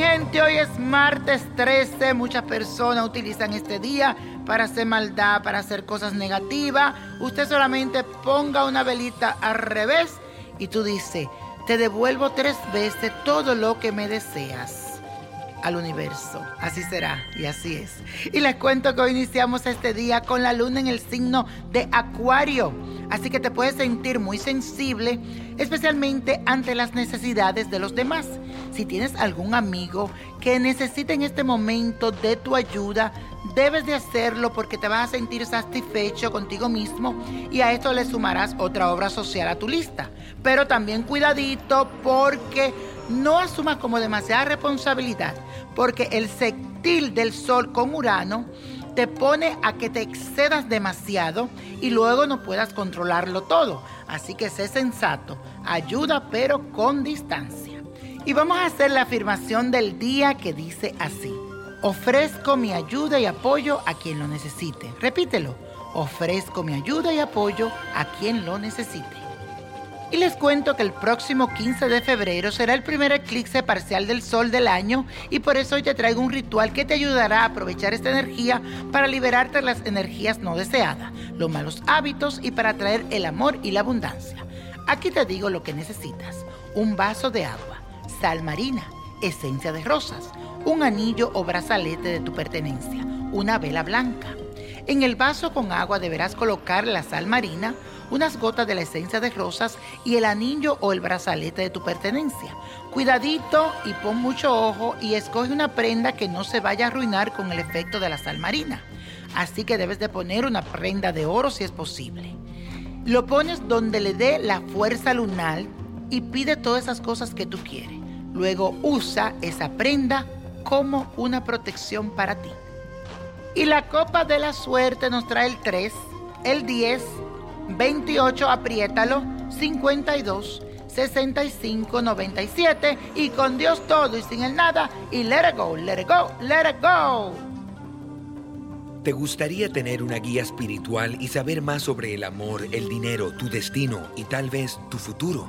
gente, hoy es martes 13. Muchas personas utilizan este día para hacer maldad, para hacer cosas negativas. Usted solamente ponga una velita al revés y tú dices, te devuelvo tres veces todo lo que me deseas al universo. Así será y así es. Y les cuento que hoy iniciamos este día con la luna en el signo de Acuario. Así que te puedes sentir muy sensible, especialmente ante las necesidades de los demás. Si tienes algún amigo que necesite en este momento de tu ayuda, debes de hacerlo porque te vas a sentir satisfecho contigo mismo y a esto le sumarás otra obra social a tu lista. Pero también cuidadito porque no asumas como demasiada responsabilidad, porque el sextil del Sol con Urano te pone a que te excedas demasiado y luego no puedas controlarlo todo. Así que sé sensato, ayuda pero con distancia. Y vamos a hacer la afirmación del día que dice así. Ofrezco mi ayuda y apoyo a quien lo necesite. Repítelo. Ofrezco mi ayuda y apoyo a quien lo necesite. Y les cuento que el próximo 15 de febrero será el primer eclipse parcial del sol del año y por eso hoy te traigo un ritual que te ayudará a aprovechar esta energía para liberarte de las energías no deseadas, los malos hábitos y para traer el amor y la abundancia. Aquí te digo lo que necesitas. Un vaso de agua, sal marina, esencia de rosas, un anillo o brazalete de tu pertenencia, una vela blanca. En el vaso con agua deberás colocar la sal marina, unas gotas de la esencia de rosas y el anillo o el brazalete de tu pertenencia. Cuidadito y pon mucho ojo y escoge una prenda que no se vaya a arruinar con el efecto de la sal marina. Así que debes de poner una prenda de oro si es posible. Lo pones donde le dé la fuerza lunar y pide todas esas cosas que tú quieres. Luego usa esa prenda como una protección para ti. Y la copa de la suerte nos trae el 3, el 10, 28, apriétalo, 52, 65, 97 y con Dios todo y sin el nada y let it go, let it go, let it go. ¿Te gustaría tener una guía espiritual y saber más sobre el amor, el dinero, tu destino y tal vez tu futuro?